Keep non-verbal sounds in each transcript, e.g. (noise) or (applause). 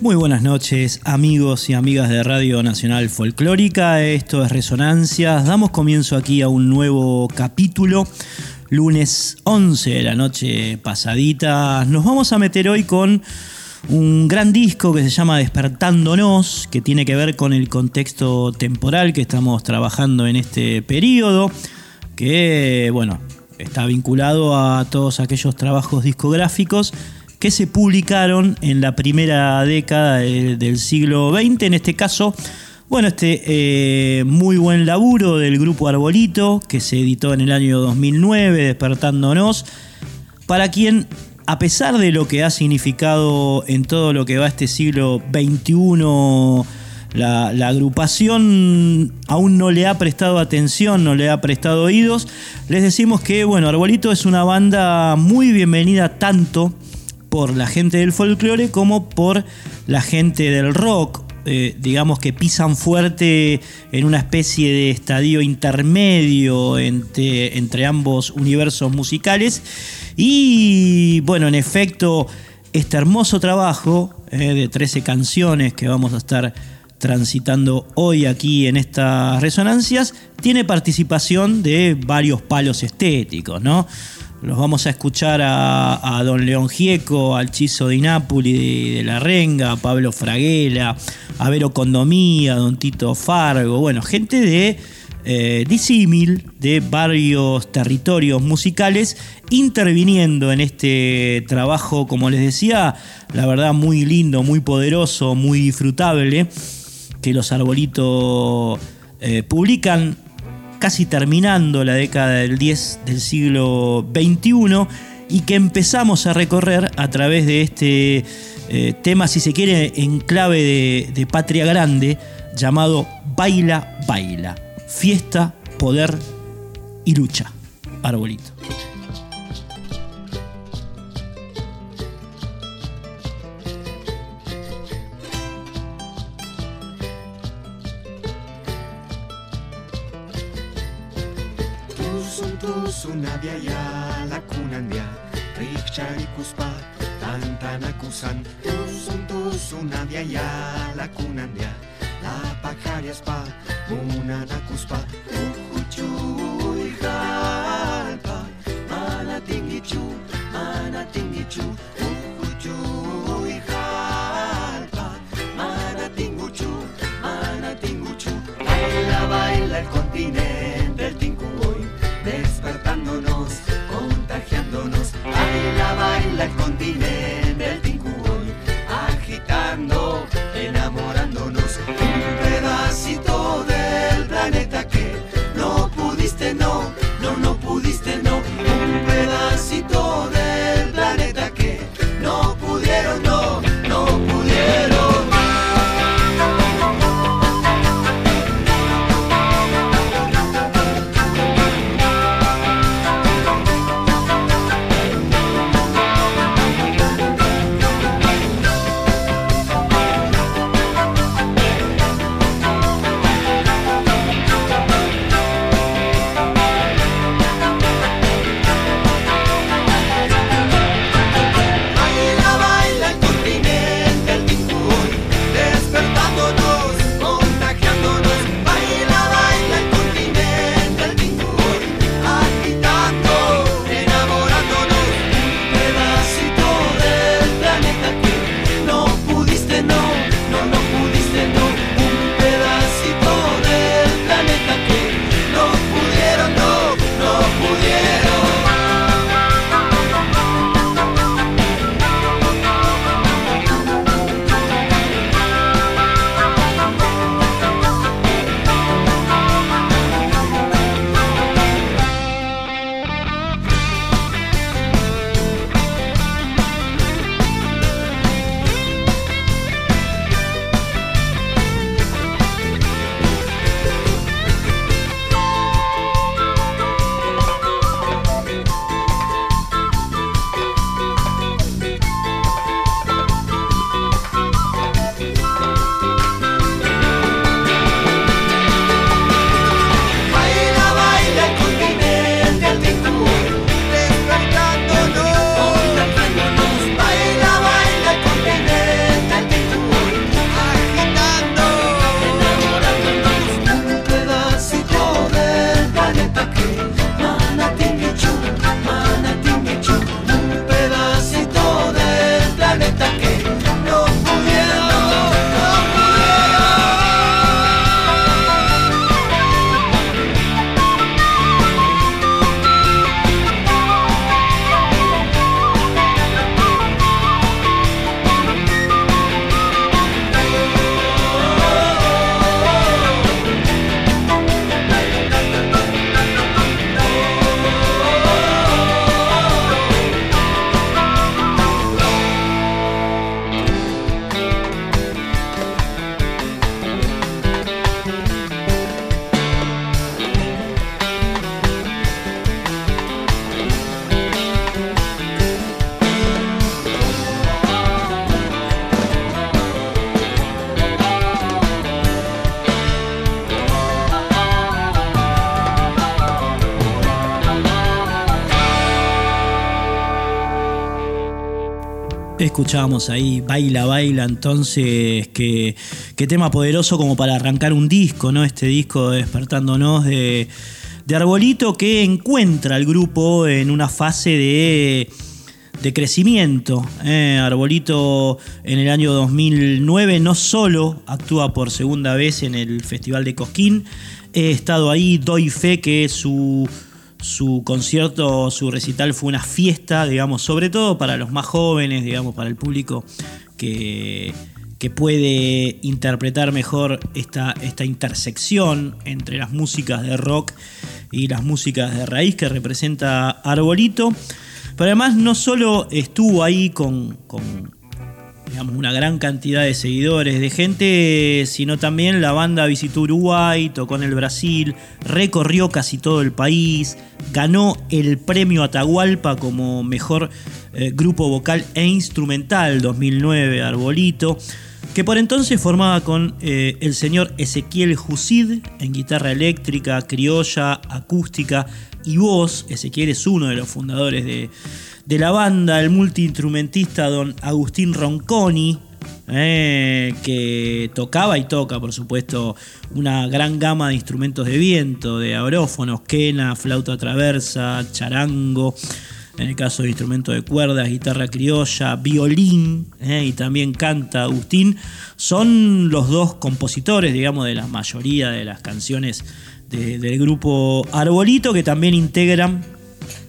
Muy buenas noches amigos y amigas de Radio Nacional Folclórica, esto es Resonancias, damos comienzo aquí a un nuevo capítulo, lunes 11 de la noche pasadita, nos vamos a meter hoy con un gran disco que se llama Despertándonos, que tiene que ver con el contexto temporal que estamos trabajando en este periodo, que bueno, está vinculado a todos aquellos trabajos discográficos que se publicaron en la primera década del siglo XX. En este caso, bueno, este eh, muy buen laburo del grupo Arbolito, que se editó en el año 2009, despertándonos, para quien, a pesar de lo que ha significado en todo lo que va este siglo XXI, la, la, agrupación aún no le ha prestado atención, no le ha prestado oídos. Les decimos que, bueno, Arbolito es una banda muy bienvenida tanto por la gente del folclore como por la gente del rock. Eh, digamos que pisan fuerte en una especie de estadio intermedio entre, entre ambos universos musicales. Y bueno, en efecto, este hermoso trabajo eh, de 13 canciones que vamos a estar transitando hoy aquí en estas resonancias, tiene participación de varios palos estéticos, ¿no? Los vamos a escuchar a, don León Gieco, al Chizo de Nápoli de, La Renga, a Pablo Fraguela, a Vero Condomía, a don Tito Fargo, bueno, gente de eh, disímil de varios territorios musicales interviniendo en este trabajo, como les decía, la verdad muy lindo, muy poderoso, muy disfrutable, que los arbolitos eh, publican casi terminando la década del 10 del siglo XXI y que empezamos a recorrer a través de este eh, tema, si se quiere, en clave de, de patria grande, llamado Baila, Baila, fiesta, poder y lucha. Arbolito. Sunabiaya lakunandia Rikcharikuspa tantanakusan. Tusun tusunabiaya lakunandia La pajariaspa munanakuspa Ujuchu ijalpa Mana tingichu, mana tingichu Ujuchu ijalpa Mana tinguchu, mana tinguchu Baila, baila el continente, El continente, el tinku hoy, agitando, enamorándonos. Un pedacito del planeta que no pudiste, no, no, no pudiste, no. Escuchábamos ahí Baila, Baila, entonces, qué, qué tema poderoso como para arrancar un disco, ¿no? Este disco despertándonos de, de Arbolito que encuentra al grupo en una fase de, de crecimiento. ¿eh? Arbolito en el año 2009 no solo actúa por segunda vez en el Festival de Cosquín, he estado ahí, doy fe que su su concierto, su recital fue una fiesta, digamos, sobre todo para los más jóvenes, digamos, para el público que, que puede interpretar mejor esta, esta intersección entre las músicas de rock y las músicas de raíz que representa Arbolito. Pero además no solo estuvo ahí con, con digamos, una gran cantidad de seguidores, de gente, sino también la banda visitó Uruguay, tocó en el Brasil, recorrió casi todo el país, ganó el premio Atahualpa como mejor eh, grupo vocal e instrumental 2009, Arbolito, que por entonces formaba con eh, el señor Ezequiel Jusid en guitarra eléctrica, criolla, acústica y voz. Ezequiel es uno de los fundadores de de la banda, el multiinstrumentista don Agustín Ronconi, eh, que tocaba y toca, por supuesto, una gran gama de instrumentos de viento, de abrófonos, quena, flauta traversa, charango, en el caso de instrumentos de cuerdas, guitarra criolla, violín, eh, y también canta Agustín, son los dos compositores, digamos, de la mayoría de las canciones del grupo Arbolito, que también integran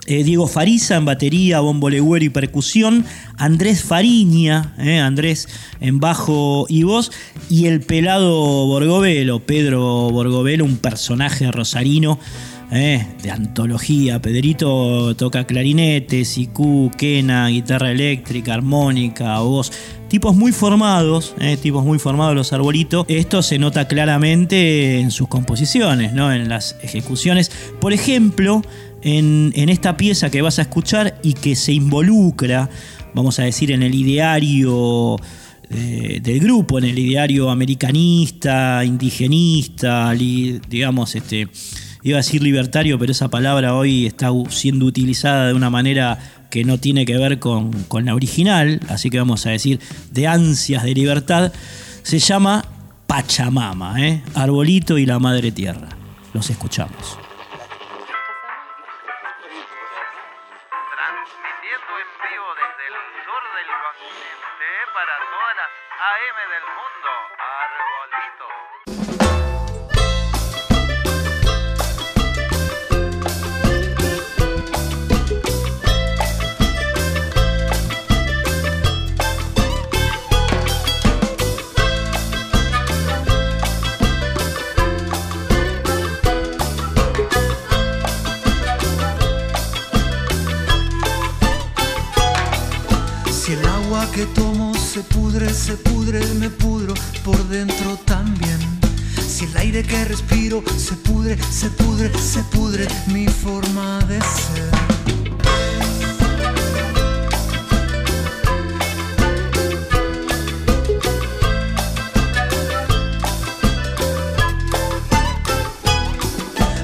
eh, Diego Fariza en batería, bombo legüero y percusión, Andrés Fariña, eh, Andrés en bajo y voz, y el pelado Borgovelo, Pedro Borgovelo, un personaje rosarino. Eh, de antología, Pedrito toca clarinete, siku, quena, guitarra eléctrica, armónica, voz, tipos muy formados, tipos muy formados los arbolitos. Esto se nota claramente en sus composiciones, ¿no? en las ejecuciones. Por ejemplo, en, esta pieza que vas a escuchar y que se involucra, vamos a decir, en el ideario eh, del grupo, en el ideario americanista, indigenista, digamos, este, iba a decir libertario, pero esa palabra hoy está siendo utilizada de una manera que no tiene que ver con, la original, así que vamos a decir de ansias de libertad, se llama Pachamama, ¿eh? Arbolito y la Madre Tierra. Los escuchamos. se pudre, me pudro por dentro también. Si el aire que respiro se pudre, se pudre, se pudre mi forma de ser.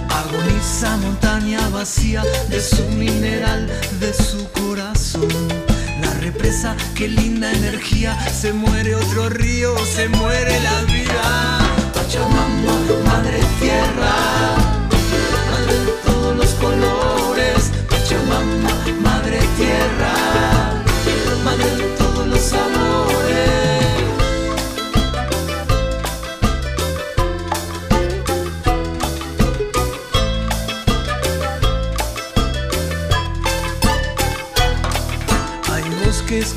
Agoniza montaña vacía de su mineral, de su corazón qué linda energía, se muere otro río, se muere la vida. Pachamama, madre tierra, madre todos los colores, Pachamama, madre tierra.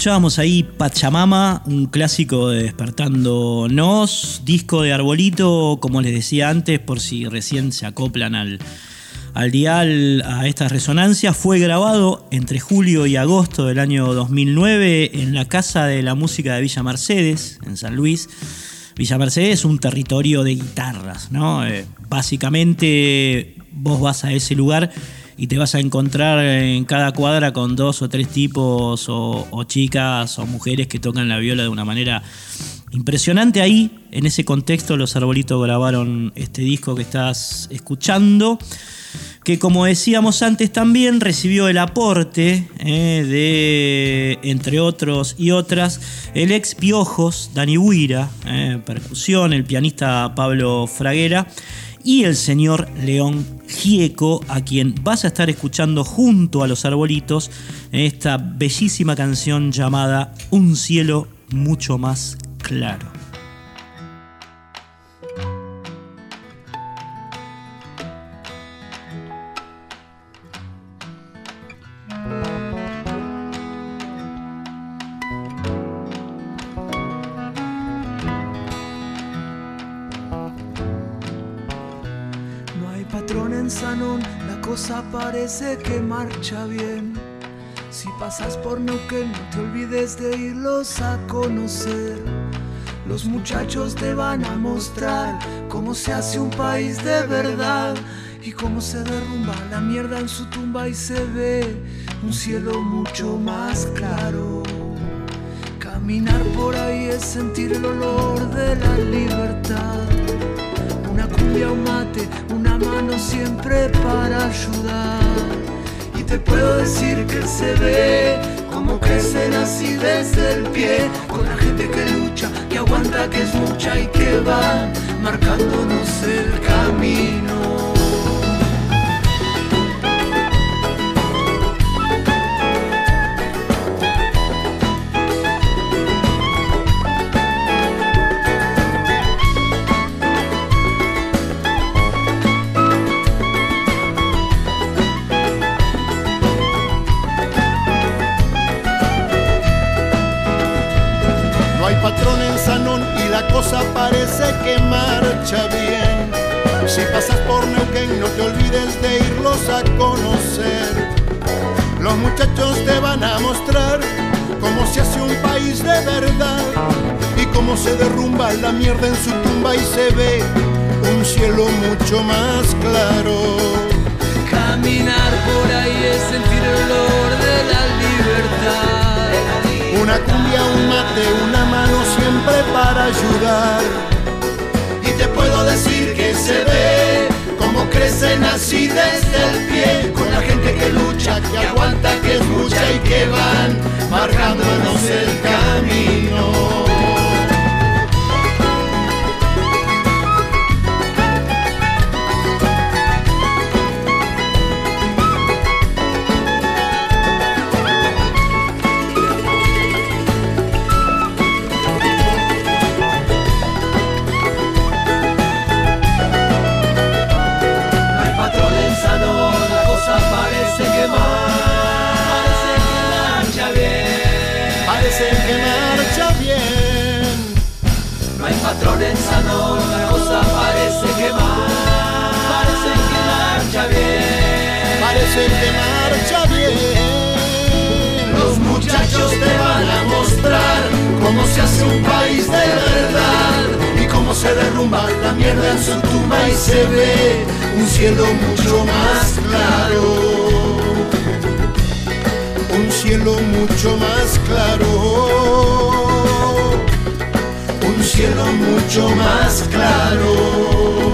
Escuchábamos ahí Pachamama, un clásico de Despertándonos, disco de Arbolito, como les decía antes, por si recién se acoplan al, al dial a estas resonancias. Fue grabado entre julio y agosto del año 2009 en la Casa de la Música de Villa Mercedes, en San Luis. Villa Mercedes es un territorio de guitarras, ¿no? Eh, básicamente vos vas a ese lugar y te vas a encontrar en cada cuadra con dos o tres tipos o, chicas o mujeres que tocan la viola de una manera impresionante. Ahí, en ese contexto, los arbolitos grabaron este disco que estás escuchando que como decíamos antes también recibió el aporte eh, de, entre otros y otras, el ex Piojos, Dani Huira, eh, percusión, el pianista Pablo Fraguera y el señor León Gieco, a quien vas a estar escuchando junto a los arbolitos esta bellísima canción llamada Un cielo mucho más claro. Que marcha bien. Si pasas por Neuquén, no te olvides de irlos a conocer. Los muchachos te van a mostrar cómo se hace un país de verdad y cómo se derrumba la mierda en su tumba y se ve un cielo mucho más claro. Caminar por ahí es sentir el olor de la libertad. Una cumbia, un mate, una mano siempre para ayudar. Te puedo decir que se ve como crecen así desde el pie, con la gente que lucha, que aguanta, que es mucha y que va marcándonos el camino. Pasas por Neuquén no te olvides de irlos a conocer. Los muchachos te van a mostrar cómo se hace un país de verdad y cómo se derrumba la mierda en su tumba y se ve un cielo mucho más claro. Caminar por ahí es sentir el olor de la libertad una cumbia, un mate, una mano siempre para ayudar. Se ve como crecen así desde el pie, con la gente que lucha, que aguanta, que escucha y que van marcándonos el camino. Patrón en la cosa parece que va, parece que marcha bien, parece que marcha bien. Los muchachos te van a mostrar cómo se hace un país de verdad y cómo se derrumba la mierda en su tumba y se ve un cielo mucho más claro. Un cielo mucho más claro cielo mucho más claro.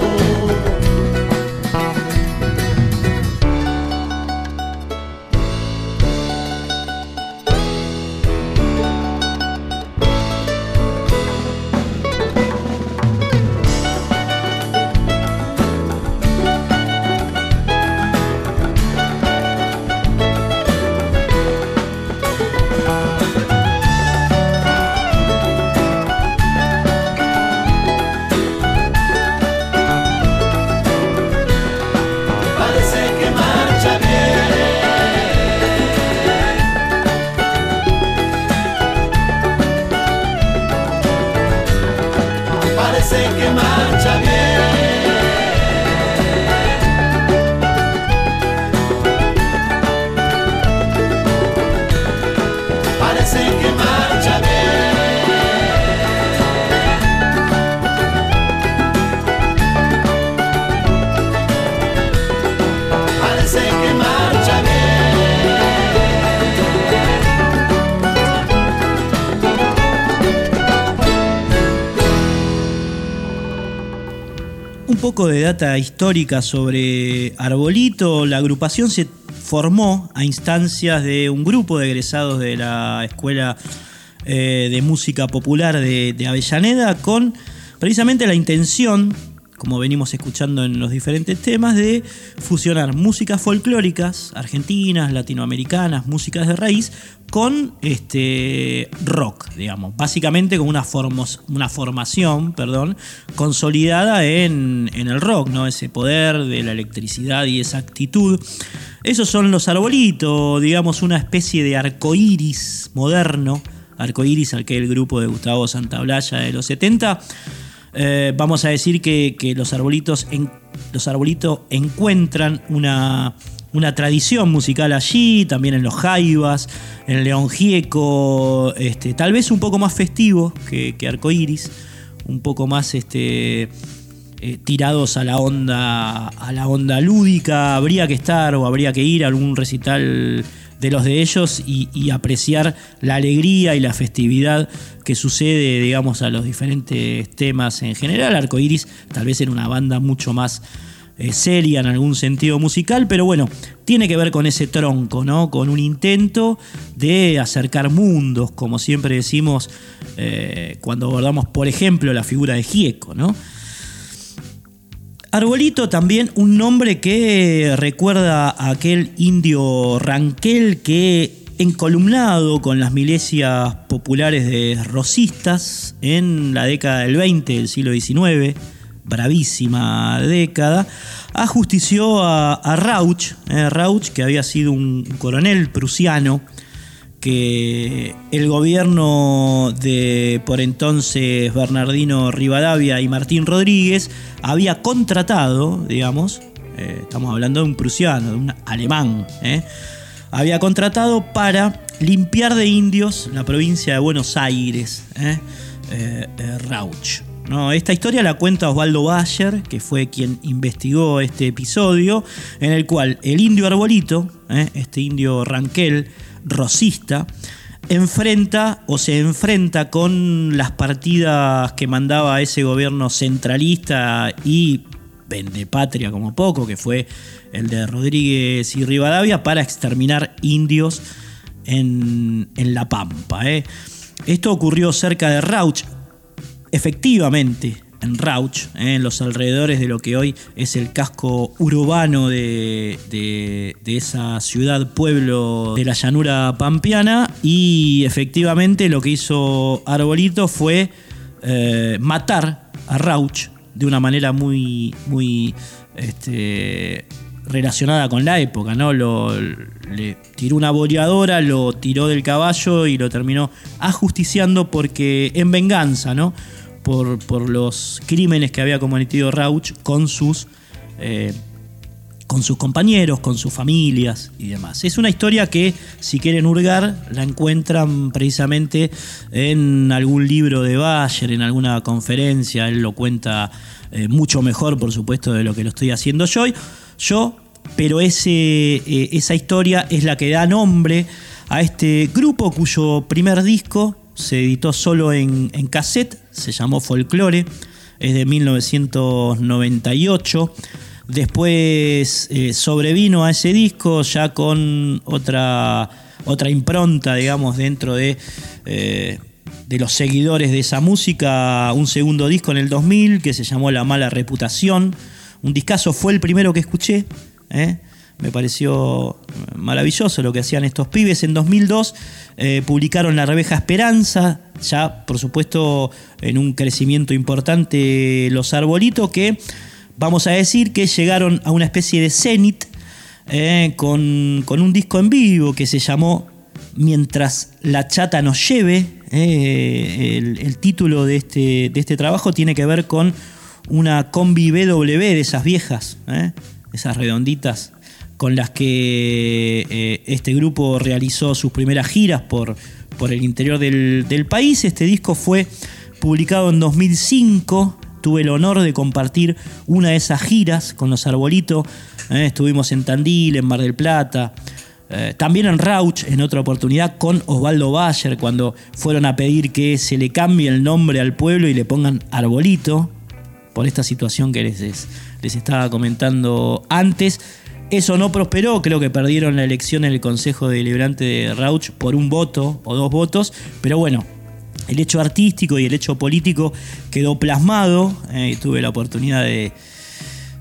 De data histórica sobre Arbolito, la agrupación se formó a instancias de un grupo de egresados de la Escuela eh, de Música Popular de, de Avellaneda con precisamente la intención como venimos escuchando en los diferentes temas, de fusionar músicas folclóricas, argentinas, latinoamericanas, músicas de raíz, con este rock, digamos. Básicamente con una, una formación, perdón, consolidada en, en, el rock, ¿no? Ese poder de la electricidad y esa actitud. Esos son los arbolitos, digamos, una especie de arcoíris moderno, arcoíris al que el grupo de Gustavo Santaolalla de los 70 eh, vamos a decir que, los, arbolitos los arbolitos encuentran una, tradición musical allí, también en los Jaivas, en León Gieco, este, tal vez un poco más festivo que, que Arcoiris, un poco más este, eh, tirados a la onda a la onda lúdica. Habría que estar o habría que ir a algún recital de los de ellos y, apreciar la alegría y la festividad que sucede, digamos, a los diferentes temas en general. Arcoiris tal vez en una banda mucho más eh, seria en algún sentido musical, pero bueno, tiene que ver con ese tronco, ¿no? Con un intento de acercar mundos, como siempre decimos eh, cuando abordamos, por ejemplo, la figura de Gieco, ¿no? Arbolito también un nombre que recuerda a aquel indio Ranquel que encolumnado con las milicias populares de rosistas en la década del 20 del siglo XIX, bravísima década, ajustició a, Rauch, eh, Rauch, que había sido un coronel prusiano, que el gobierno de por entonces Bernardino Rivadavia y Martín Rodríguez había contratado, digamos, eh, estamos hablando de un prusiano, de un alemán, eh, había contratado para limpiar de indios la provincia de Buenos Aires, eh, Rauch. No, esta historia la cuenta Osvaldo Bayer, que fue quien investigó este episodio, en el cual el indio Arbolito, este indio Ranquel, rosista, enfrenta o se enfrenta con las partidas que mandaba ese gobierno centralista y patria como poco, que fue el de Rodríguez y Rivadavia, para exterminar indios en, La Pampa. ¿eh? Esto ocurrió cerca de Rauch. Efectivamente, en Rauch, ¿eh? en los alrededores de lo que hoy es el casco urbano de, esa ciudad, pueblo de la llanura pampeana. Y efectivamente lo que hizo Arbolito fue eh, matar a Rauch de una manera muy, muy este, relacionada con la época, ¿no? le tiró una boleadora, lo tiró del caballo y lo terminó ajusticiando porque en venganza, ¿no? Por, los crímenes que había cometido Rauch con sus, eh, con sus compañeros, con sus familias y demás. Es una historia que, si quieren hurgar, la encuentran precisamente en algún libro de Bayer, en alguna conferencia. Él lo cuenta eh, mucho mejor, por supuesto, de lo que lo estoy haciendo yo. yo pero ese, eh, esa historia es la que da nombre a este grupo cuyo primer disco se editó solo en, cassette, se llamó Folklore, es de 1998. Después eh, sobrevino a ese disco ya con otra, otra impronta, digamos, dentro de, eh, de los seguidores de esa música, un segundo disco en el 2000 que se llamó La Mala Reputación. Un discazo fue el primero que escuché. ¿eh? Me pareció maravilloso lo que hacían estos pibes. En 2002 eh, publicaron La Rebeja Esperanza, ya por supuesto en un crecimiento importante los arbolitos que vamos a decir que llegaron a una especie de cenit eh, con, un disco en vivo que se llamó Mientras la chata nos lleve. Eh, el, título de este, de este trabajo tiene que ver con una combi BW de esas viejas, esas redonditas con las que eh, este grupo realizó sus primeras giras por, por el interior del, país. Este disco fue publicado en 2005. Tuve el honor de compartir una de esas giras con los Arbolitos. Eh, estuvimos en Tandil, en Mar del Plata. Eh, también en Rauch, en otra oportunidad, con Osvaldo Bayer, cuando fueron a pedir que se le cambie el nombre al pueblo y le pongan Arbolito por esta situación que les, les estaba comentando antes. Eso no prosperó, creo que perdieron la elección en el Consejo Deliberante de Rauch por un voto o dos votos, pero bueno, el hecho artístico y el hecho político quedó plasmado, eh, tuve la oportunidad de,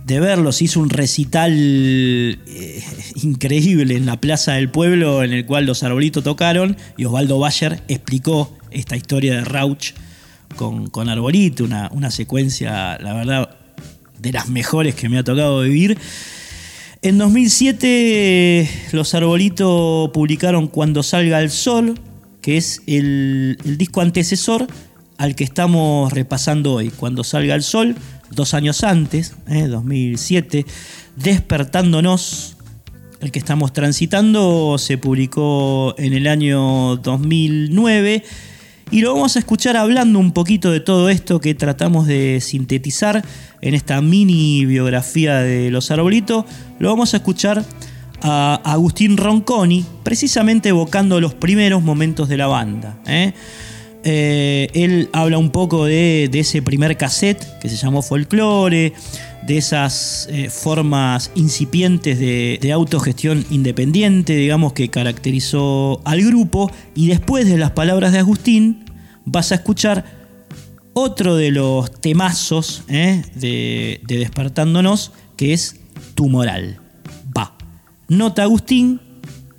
de verlos. Hizo un recital eh, increíble en la Plaza del Pueblo en el cual los arbolitos tocaron y Osvaldo Bayer explicó esta historia de Rauch con, con Arbolito, una, una secuencia, la verdad, de las mejores que me ha tocado vivir. En 2007 los Arbolitos publicaron Cuando salga el sol, que es el, disco antecesor al que estamos repasando hoy, Cuando salga el sol, dos años antes, 2007, eh, Despertándonos, el que estamos transitando, se publicó en el año 2009 y lo vamos a escuchar hablando un poquito de todo esto que tratamos de sintetizar en esta mini biografía de Los Arbolitos. Lo vamos a escuchar a Agustín Ronconi, precisamente evocando los primeros momentos de la banda. ¿eh? Eh, él habla un poco de, ese primer cassette que se llamó Folklore, de esas eh, formas incipientes de, autogestión independiente, digamos, que caracterizó al grupo. Y después de las palabras de Agustín, vas a escuchar otro de los temazos eh, de, Despertándonos, que es Tu Moral. Va. Nota Agustín,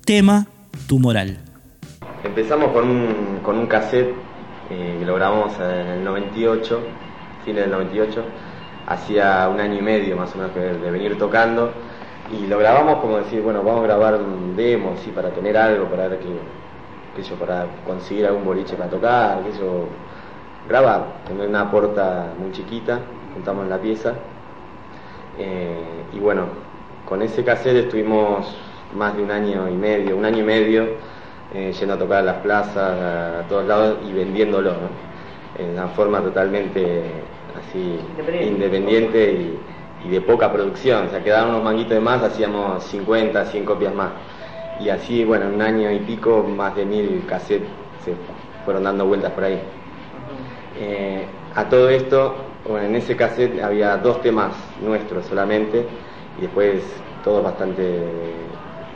tema Tu Moral. Empezamos con un, con un cassette eh, que lo grabamos en el 98, fines del 98, hacía un año y medio más o menos de, venir tocando y lo grabamos como decir, bueno, vamos a grabar un demo, sí, para tener algo, para ver que, yo, para conseguir algún boliche para tocar, que yo, grabar, tener una puerta muy chiquita, juntamos la pieza eh, y bueno, con ese cassette estuvimos más de un año y medio, un año y medio eh, yendo a tocar a las plazas, a, todos lados y vendiéndolo, En una forma totalmente así independiente, y, de poca producción. O sea, quedaban unos manguitos de más, hacíamos 50, 100 copias más. Y así, bueno, en un año y pico, más de mil cassettes se fueron dando vueltas por ahí. Eh, a todo esto, bueno, en ese cassette había dos temas nuestros solamente y después todos bastante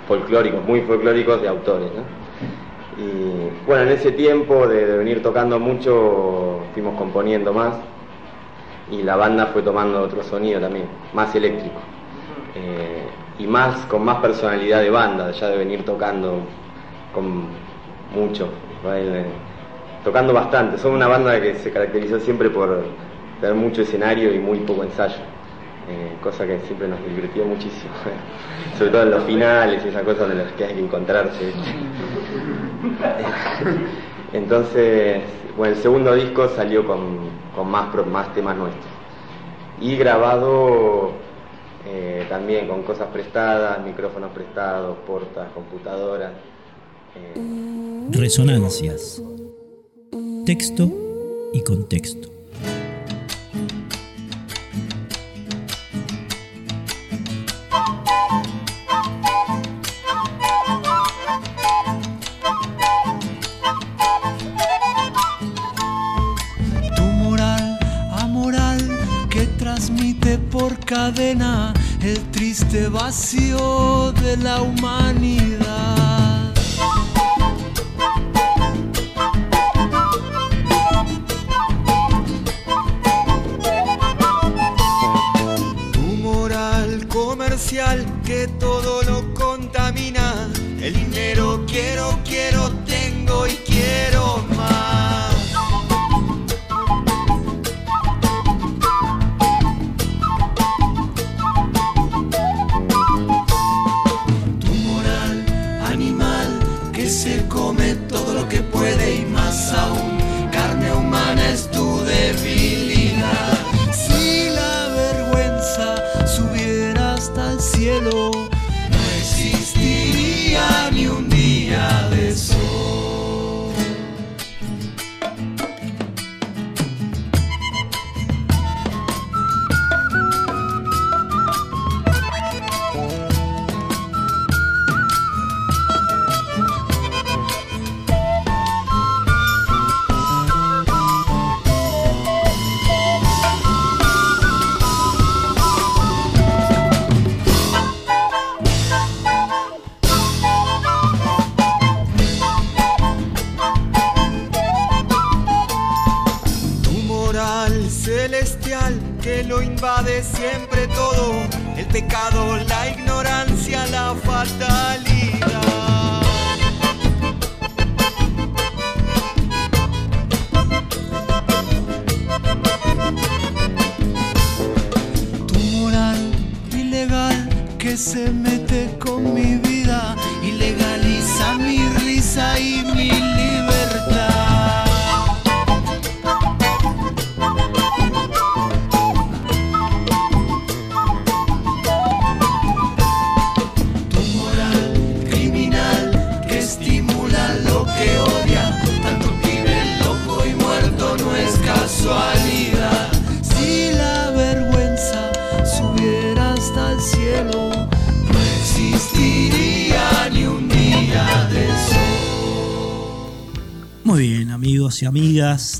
folclóricos, muy folclóricos de autores. ¿no? Y bueno, en ese tiempo de, venir tocando mucho, fuimos componiendo más y la banda fue tomando otro sonido también, más eléctrico. Eh, y más con más personalidad de banda, ya de venir tocando con mucho, tocando bastante. Somos una banda que se caracterizó siempre por tener mucho escenario y muy poco ensayo. Eh, cosa que siempre nos divirtió muchísimo, (laughs) sobre todo en los finales y esas cosas de las que hay que encontrarse. (laughs) Entonces, bueno, el segundo disco salió con, más, más temas nuestros. Y grabado eh, también con cosas prestadas, micrófonos prestados, portas, computadoras. Eh. Resonancias. Texto y contexto. El triste vacío de la humanidad.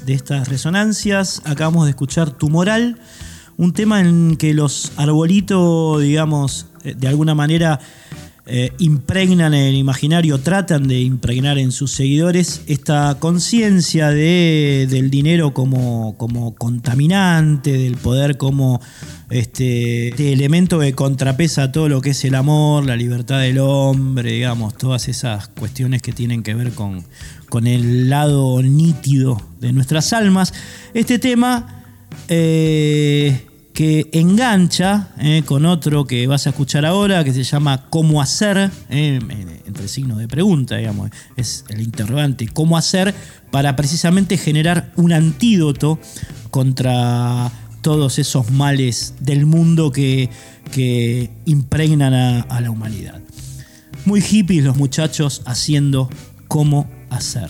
De estas resonancias, acabamos de escuchar Tu Moral, un tema en que los arbolitos, digamos, eh, de alguna manera eh, impregnan el imaginario, tratan de impregnar en sus seguidores esta conciencia de- del dinero como, como contaminante, del poder como este, este elemento que contrapesa todo lo que es el amor, la libertad del hombre, digamos, todas esas cuestiones que tienen que ver con, con el lado nítido de nuestras almas. Este tema eh, que engancha eh, con otro que vas a escuchar ahora, que se llama ¿Cómo hacer? eh, entre signos de pregunta, digamos, es el interrogante, ¿cómo hacer? Para precisamente generar un antídoto contra todos esos males del mundo que, que impregnan a, a la humanidad. Muy hippies los muchachos haciendo cómo hacer.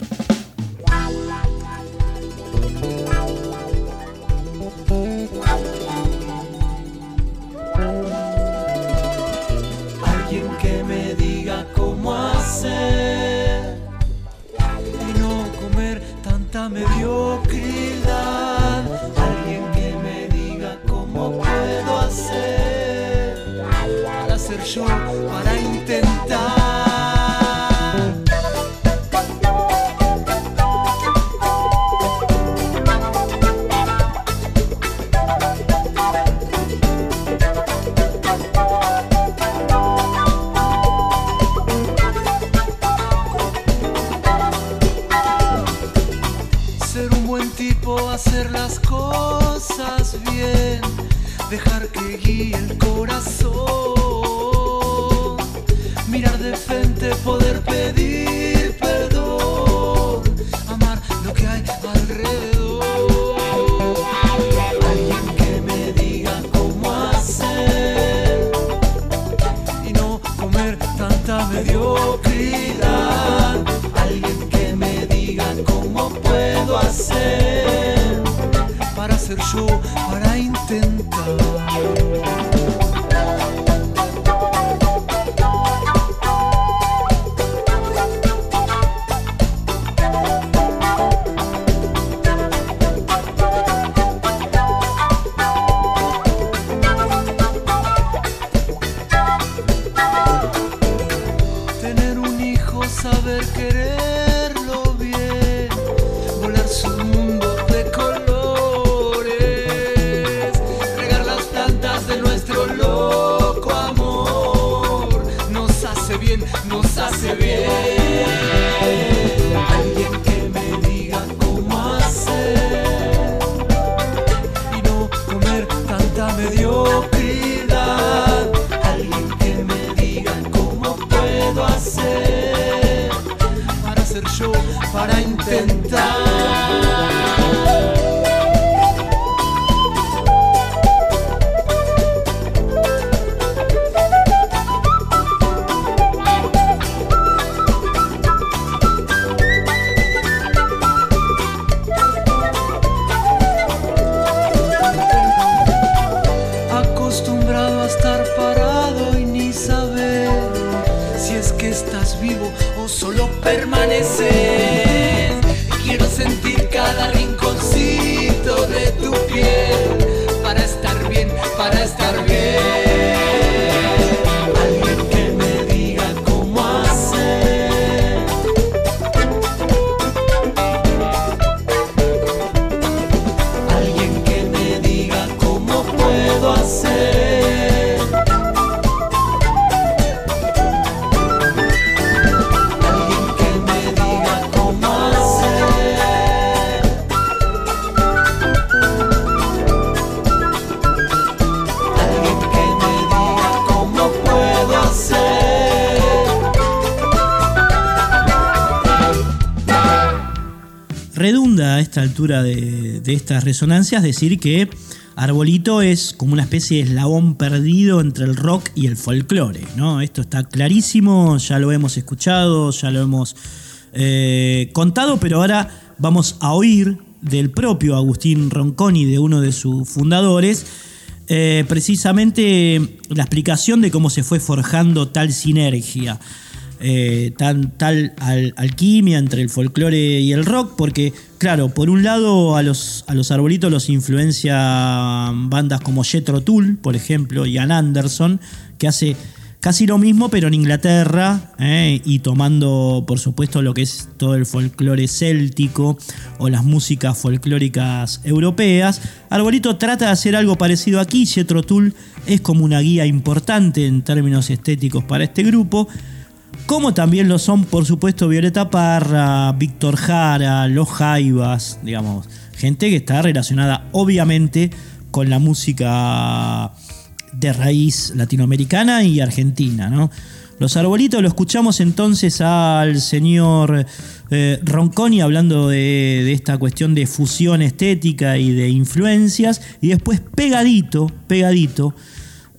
De, estas resonancias decir que Arbolito es como una especie de eslabón perdido entre el rock y el folclore, ¿no? Esto está clarísimo, ya lo hemos escuchado, ya lo hemos eh, contado, pero ahora vamos a oír del propio Agustín Ronconi, de uno de sus fundadores, eh, precisamente la explicación de cómo se fue forjando tal sinergia. Eh, tal al- alquimia entre el folclore y el rock, porque, claro, por un lado a los, a los arbolitos los influencia bandas como Jethro Tull, por ejemplo, y Ian Anderson, que hace casi lo mismo, pero en Inglaterra, eh, y tomando, por supuesto, lo que es todo el folclore céltico o las músicas folclóricas europeas. Arbolito trata de hacer algo parecido aquí. Jethro Tull es como una guía importante en términos estéticos para este grupo. Como también lo son, por supuesto, Violeta Parra, Víctor Jara, Los Jaivas, digamos, gente que está relacionada obviamente con la música de raíz latinoamericana y argentina, ¿no? Los arbolitos lo escuchamos entonces al señor eh, Ronconi hablando de, de esta cuestión de fusión estética y de influencias, y después pegadito, pegadito,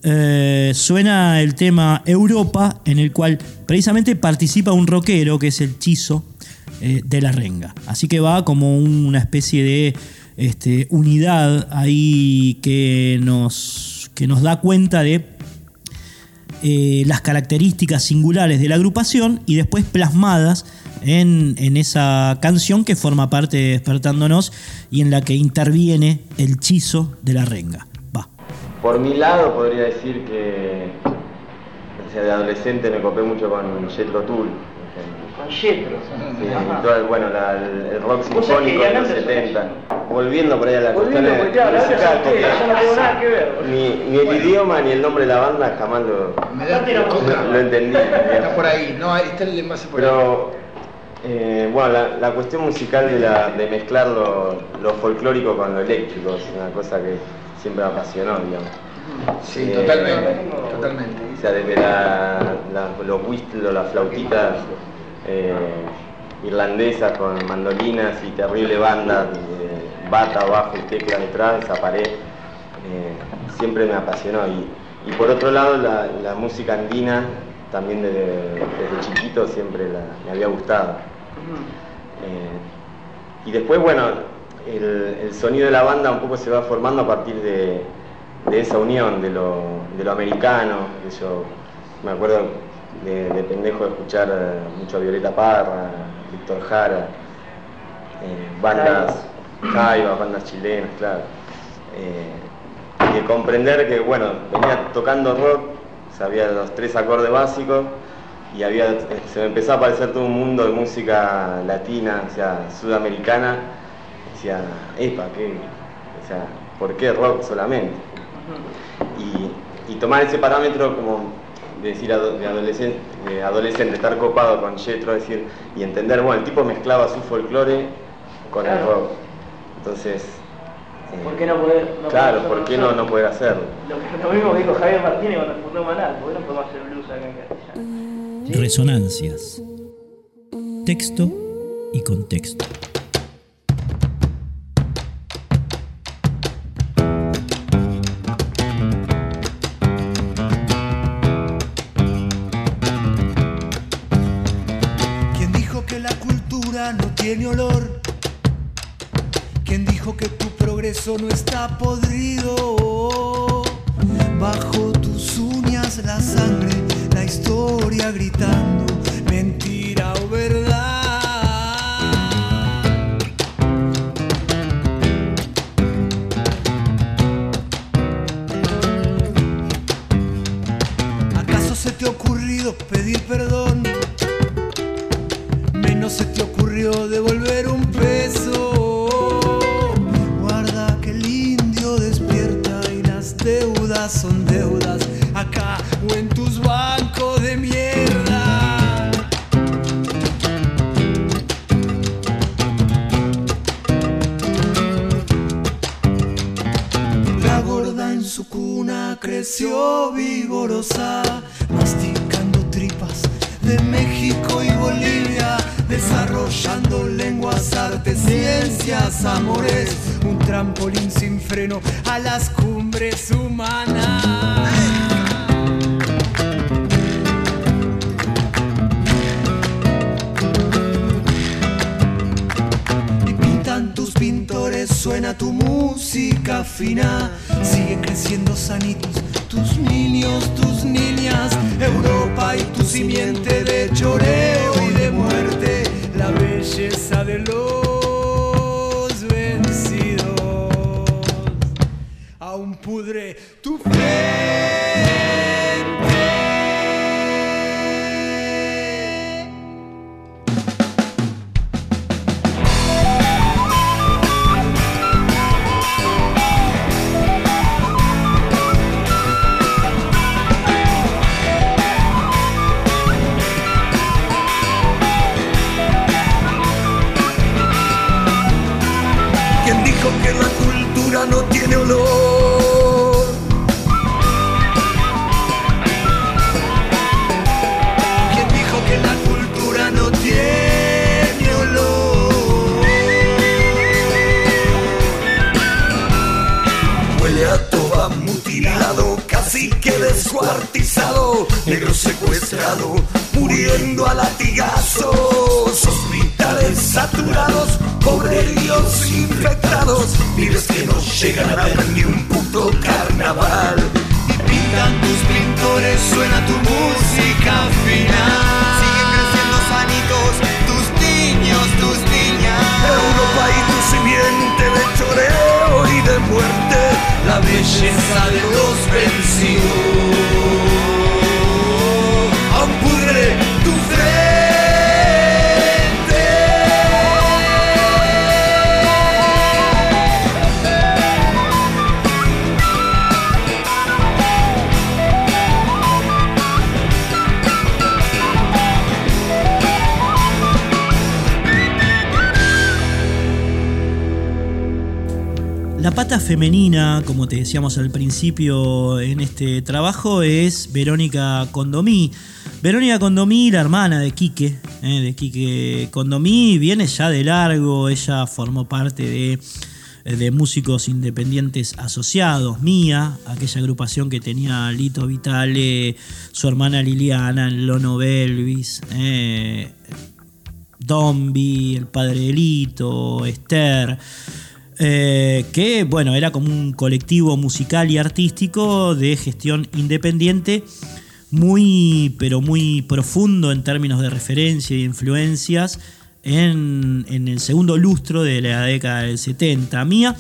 eh, suena el tema Europa, en el cual precisamente participa un rockero que es el Chizo eh, de la Renga. Así que va como una especie de este, unidad ahí que nos, que nos da cuenta de eh, las características singulares de la agrupación y después plasmadas en, en esa canción que forma parte de Despertándonos y en la que interviene el Chizo de la Renga. Por mi lado podría decir que o sea, de adolescente me copé mucho con Jethro Tull. por ejemplo. Con Yetro. Sí, y todo el, bueno, la- el, rock sinfónico de los Anderson 70. Volviendo por ahí a la cuestión musical, yo no tengo nada que ver. porque ni, ni el idioma ni el nombre de la banda jamás lo, Me da lo entendí. (laughs) Está por ahí, no, ahí está el envase por ahí. Pero eh, bueno, la, la cuestión musical de, la, de mezclar lo, lo folclórico con lo eléctrico es una cosa que siempre me apasionó, digamos. Sí, Eh, totalmente, totalmente. O sea, desde la, la- los whistles, las flautitas eh, irlandesas con mandolinas y terrible banda, de bata, bajo y tecla detrás, esa pared, eh, siempre me apasionó. Y, y por otro lado, la, la música andina, también desde, desde chiquito siempre la- me había gustado. Eh, y después, bueno, el, sonido de la banda un poco se va formando a partir de, esa unión, de lo, de lo americano. Yo me acuerdo de, de pendejo de escuchar eh, mucho a Violeta Parra, Víctor Jara, eh, bandas jaivas, bandas chilenas, claro. Eh, y de comprender que, bueno, venía tocando rock, sabía los tres acordes básicos y había, se me empezó a aparecer todo un mundo de música latina, o sea, sudamericana. Decía, epa, ¿qué? O sea, ¿por qué rock solamente? Y, y tomar ese parámetro como de decir de adolescente, de adolescente, estar copado con Jetro, decir, y entender, bueno, el tipo mezclaba su folclore con el rock. Entonces, eh, ¿Por qué no poder? no claro, poder ¿por qué no, no poder hacerlo? Lo mismo que dijo Javier Martínez cuando fundó Manal, ¿por qué no podemos hacer blues acá en castellano? Resonancias. Texto y contexto. Progreso no está podrido? Bajo tus uñas la sangre, la historia gritando, descuartizado, negro secuestrado, muriendo a latigazos, hospitales saturados, pobrerios infectados, pibes que no llegan a ver ni un puto carnaval. Y pintan tus pintores, suena tu música final. Belleza de los vencidos. Pata femenina, como te decíamos al principio en este trabajo, es Verónica Condomí. Verónica Condomí, la hermana de Quique, eh, de Quique Condomí, viene ya de largo, ella formó parte de, de Músicos Independientes Asociados, Mía, aquella agrupación que tenía Lito Vitale, su hermana Liliana, Lono Belvis, eh, Dombi, el padre de Lito, Esther. Eh, que bueno, era como un colectivo musical y artístico de gestión independiente, muy, pero muy profundo en términos de referencia e influencias en, en el segundo lustro de la década del 70. Mía,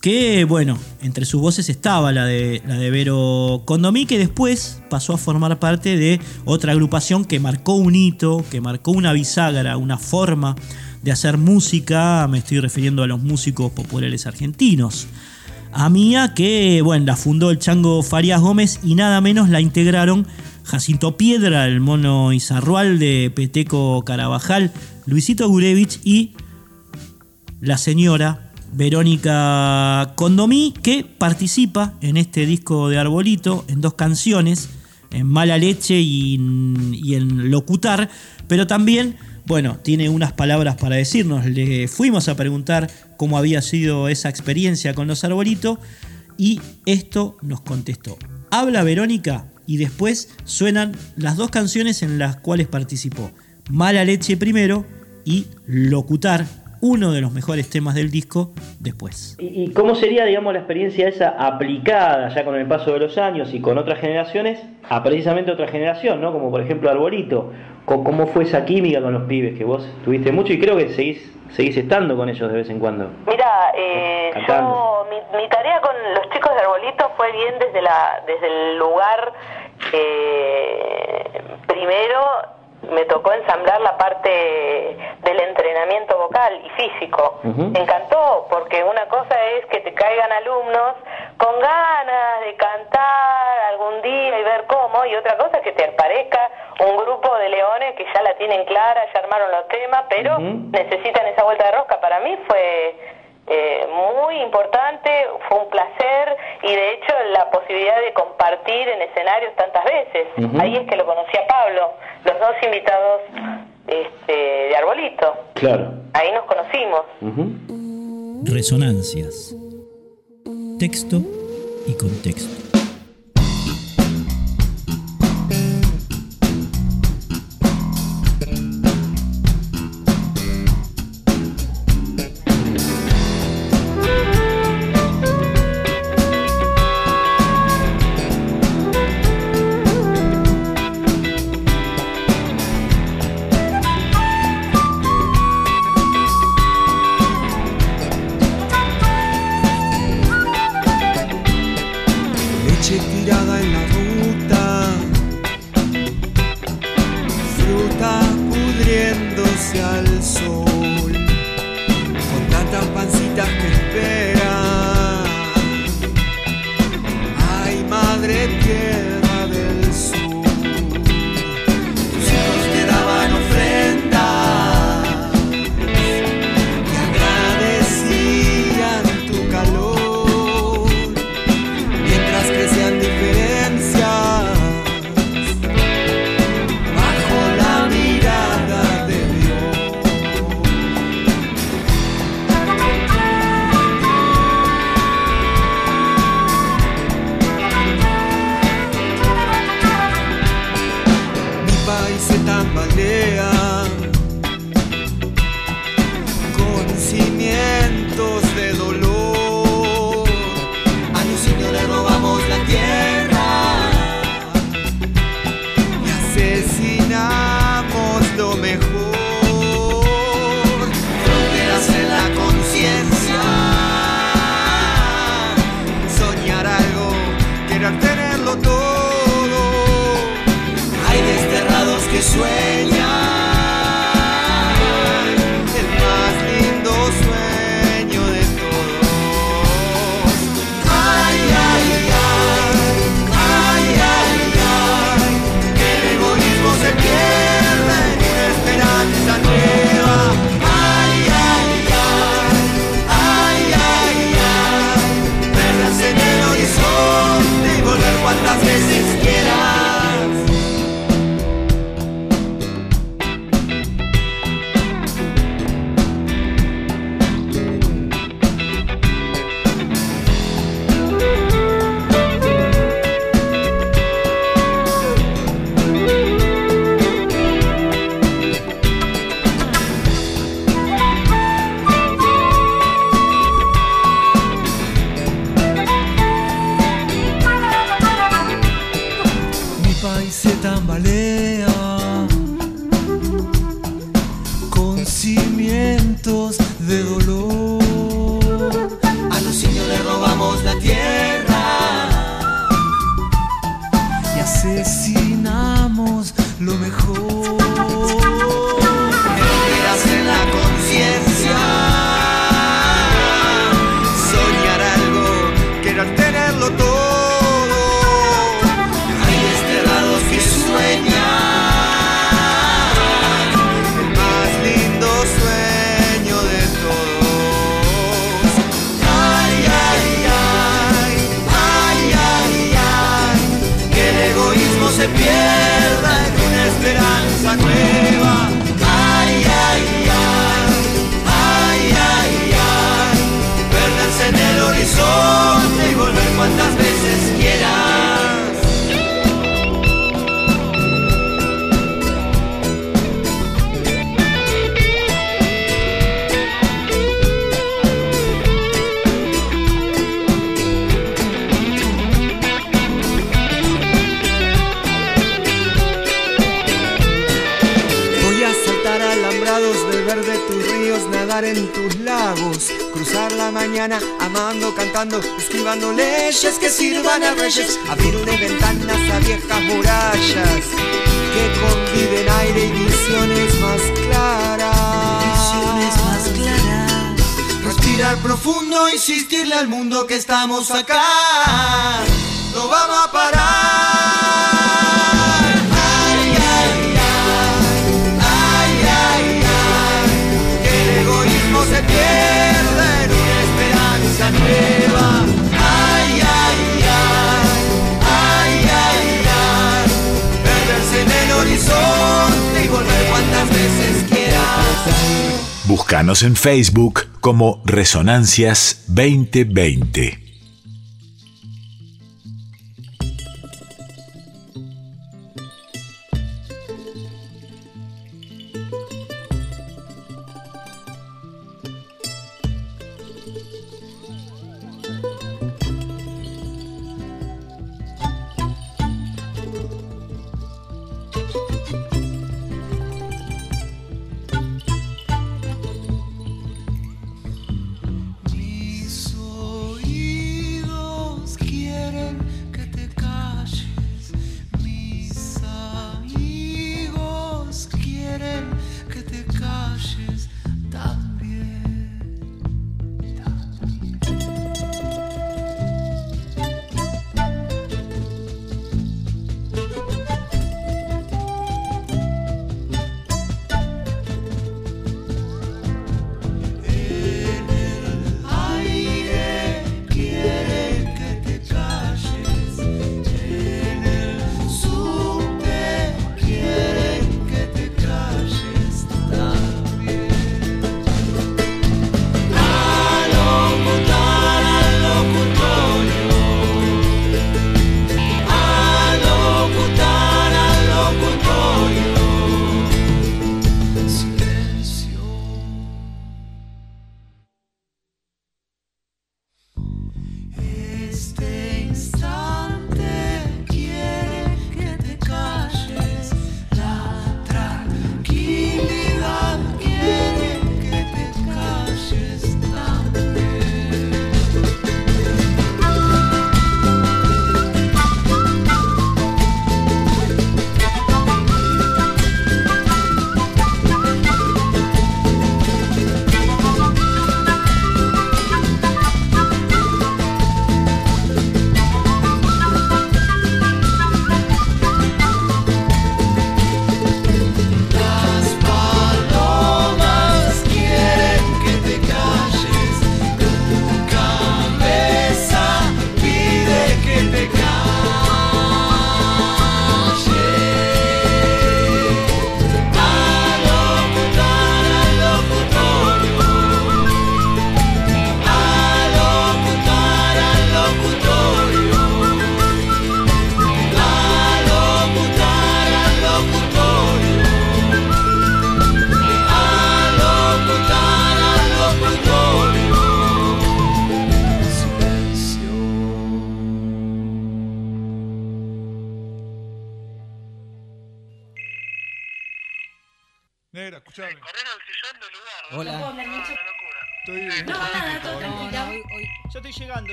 que bueno, entre sus voces estaba la de, la de Vero Condomí, que después pasó a formar parte de otra agrupación que marcó un hito, que marcó una bisagra, una forma de hacer música, me estoy refiriendo a los músicos populares argentinos. A Mía, que bueno, la fundó el Chango Farías Gómez y nada menos la integraron Jacinto Piedra, el mono Izarrual de Peteco Carabajal, Luisito Gurevich y la señora Verónica Condomí, que participa en este disco de Arbolito en dos canciones, en Mala Leche y en Locutar, pero también bueno, tiene unas palabras para decirnos. Le fuimos a preguntar cómo había sido esa experiencia con los arbolitos y esto nos contestó. Habla Verónica y después suenan las dos canciones en las cuales participó. Mala leche primero y Locutar, uno de los mejores temas del disco después. ¿Y, cómo sería, digamos, la experiencia esa aplicada ya con el paso de los años y con otras generaciones a precisamente otra generación, ¿no? Como por ejemplo Arbolito. ¿Cómo fue esa química con los pibes que vos tuviste mucho y creo que seguís, seguís estando con ellos de vez en cuando? Mira, eh, Cantando. yo mi, mi tarea con los chicos de Arbolito fue bien desde la desde el lugar eh, primero me tocó ensamblar la parte del entrenamiento vocal y físico. Me encantó porque una cosa es que te caigan alumnos con ganas de cantar algún día y ver cómo y otra cosa es que te aparezca un grupo de leones que ya la tienen clara, ya armaron los temas, pero necesitan esa vuelta de rosca. Para mí fue eh, muy importante, fue un placer y de hecho la posibilidad de compartir en escenarios tantas veces. Ahí es que lo conocía Pablo, los dos invitados este, de Arbolito. Claro. Ahí nos conocimos. Resonancias. Texto y contexto. this game. profundo insistirle al mundo que estamos acá. No vamos a parar. Ay, ay, ay, ay, ay, ay, que el egoísmo se pierde en una esperanza nueva. Ay, ay, ay, ay, ay, ay, perderse en el horizonte y volver cuantas veces quieras. Búscanos en Facebook como Resonancias 2020.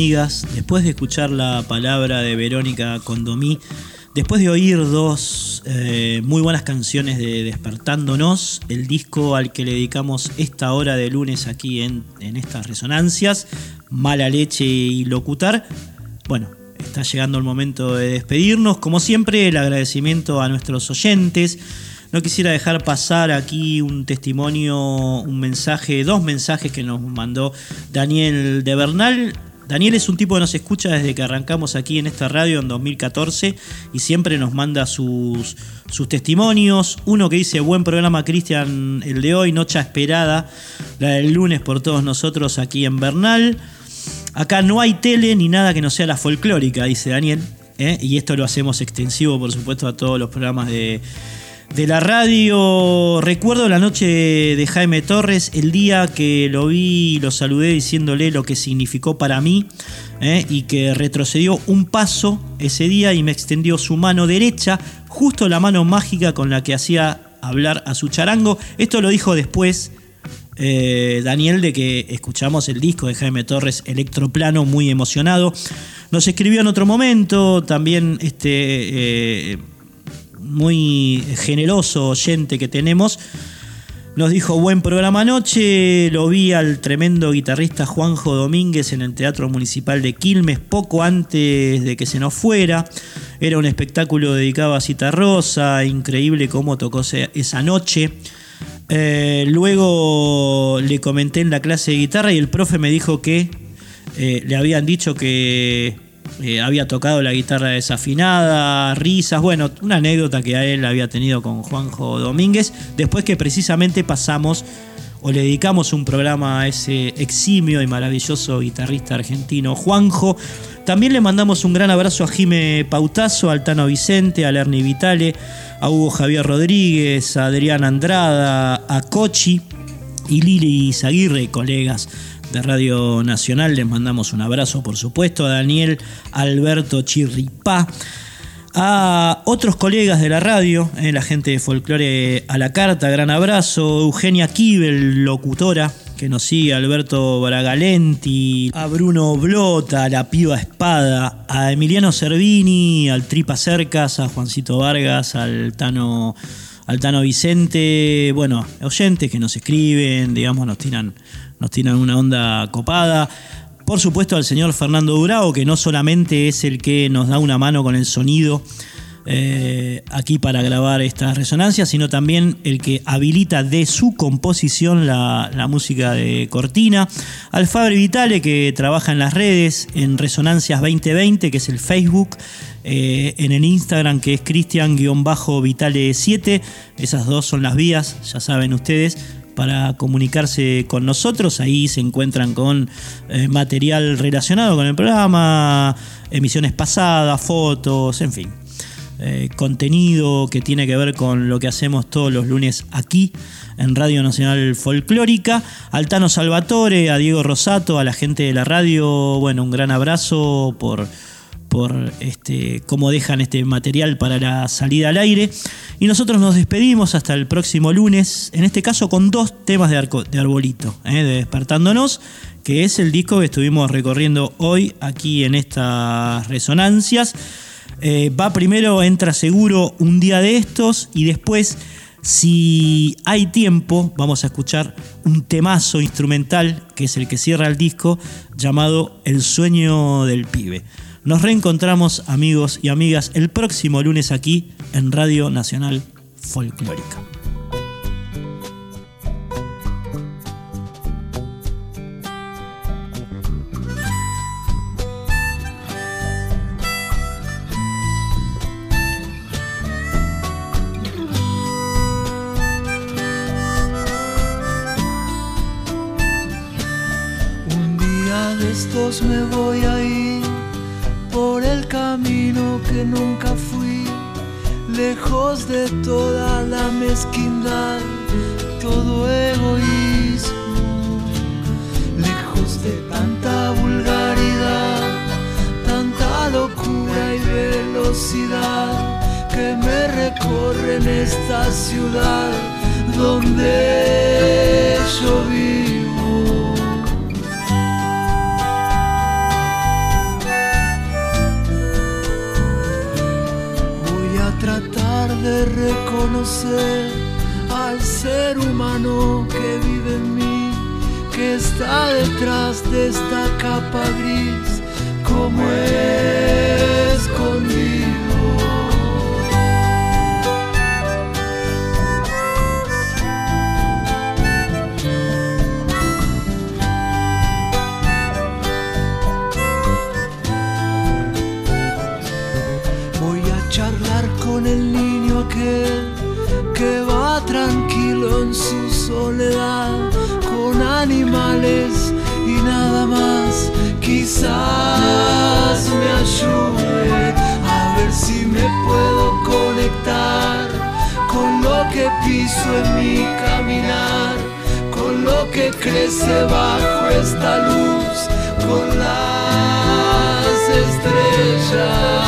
Amigas, después de escuchar la palabra de Verónica Condomí, después de oír dos eh, muy buenas canciones de Despertándonos, el disco al que le dedicamos esta hora de lunes aquí en, en estas resonancias, Mala Leche y Locutar, bueno, está llegando el momento de despedirnos. Como siempre, el agradecimiento a nuestros oyentes. No quisiera dejar pasar aquí un testimonio, un mensaje, dos mensajes que nos mandó Daniel de Bernal. Daniel es un tipo que nos escucha desde que arrancamos aquí en esta radio en 2014 y siempre nos manda sus, sus testimonios. Uno que dice, buen programa Cristian, el de hoy, noche esperada, la del lunes por todos nosotros aquí en Bernal. Acá no hay tele ni nada que no sea la folclórica, dice Daniel. ¿eh? Y esto lo hacemos extensivo, por supuesto, a todos los programas de, de la radio. Recuerdo la noche de Jaime Torres, el día que lo vi y lo saludé diciéndole lo que significó para mí ¿eh? y que retrocedió un paso ese día y me extendió su mano derecha, justo la mano mágica con la que hacía hablar a su charango. Esto lo dijo después eh, Daniel de que escuchamos el disco de Jaime Torres, Electroplano, muy emocionado. Nos escribió en otro momento, también este... eh, muy generoso oyente que tenemos. Nos dijo buen programa anoche, lo vi al tremendo guitarrista Juanjo Domínguez en el Teatro Municipal de Quilmes poco antes de que se nos fuera. Era un espectáculo dedicado a Cita Rosa, increíble cómo tocó esa noche. Eh, luego le comenté en la clase de guitarra y el profe me dijo que eh, le habían dicho que eh, había tocado la guitarra desafinada, risas, bueno, una anécdota que a él había tenido con Juanjo Domínguez, después que precisamente pasamos o le dedicamos un programa a ese eximio y maravilloso guitarrista argentino Juanjo. También le mandamos un gran abrazo a Jime Pautazo, a Altano Vicente, a Lerny Vitale, a Hugo Javier Rodríguez, a Adrián Andrada, a Cochi y Lili Zaguirre, colegas de Radio Nacional. Les mandamos un abrazo, por supuesto, a Daniel Alberto Chirripá, a otros colegas de la radio, eh, la gente de Folclore a la Carta, gran abrazo, Eugenia Kibel, locutora, que nos sigue, Alberto Bragalenti, a Bruno Blota, a la Piba Espada, a Emiliano Cervini, al Tripa Cercas, a Juancito Vargas, al Tano, al Tano Vicente, bueno, oyentes que nos escriben, digamos, nos tiran, nos tiran una onda copada. Por supuesto al señor Fernando Durao, que no solamente es el que nos da una mano con el sonido eh, aquí para grabar estas resonancias, sino también el que habilita de su composición la, la música de Cortina. Al Fabri Vitale, que trabaja en las redes, en Resonancias 2020, que es el Facebook, eh, en el Instagram, que es Cristian-Vitale7. Esas dos son las vías, ya saben ustedes para comunicarse con nosotros. Ahí se encuentran con eh, material relacionado con el programa, emisiones pasadas, fotos, en fin. Eh, contenido que tiene que ver con lo que hacemos todos los lunes aquí en Radio Nacional Folclórica. Al Tano Salvatore, a Diego Rosato, a la gente de la radio, bueno, un gran abrazo por, por este, cómo dejan este material para la salida al aire. Y nosotros nos despedimos hasta el próximo lunes, en este caso con dos temas de, arco- de arbolito, ¿eh? de Despertándonos, que es el disco que estuvimos recorriendo hoy aquí en estas resonancias. Eh, va primero, entra seguro un día de estos y después, si hay tiempo, vamos a escuchar un temazo instrumental, que es el que cierra el disco, llamado El sueño del pibe. Nos reencontramos amigos y amigas el próximo lunes aquí en Radio Nacional Folclórica. Un día de estos me voy a ir por el camino que nunca fui, lejos de toda la mezquindad, todo egoísmo, lejos de tanta vulgaridad, tanta locura y velocidad que me recorre en esta ciudad donde yo vivo. Reconocer al ser humano que vive en mí, que está detrás de esta capa gris, como escondido. Quizás me ayude a ver si me puedo conectar con lo que piso en mi caminar, con lo que crece bajo esta luz, con las estrellas.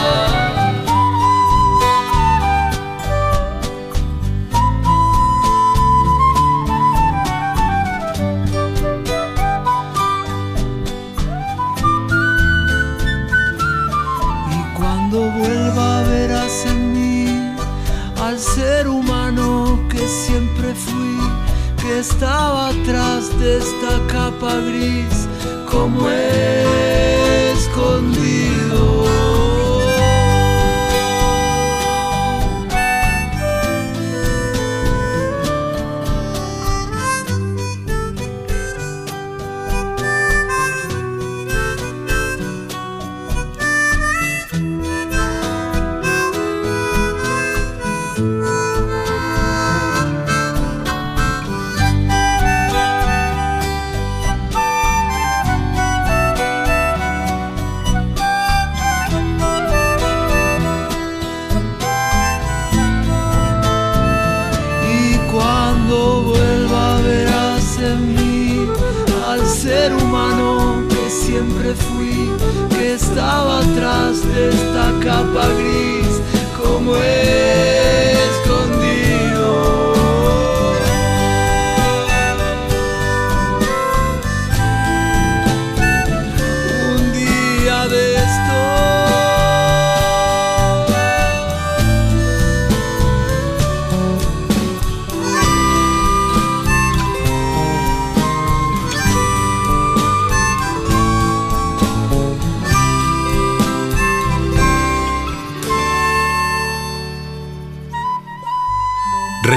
Esta capa gris, como escondido. Esta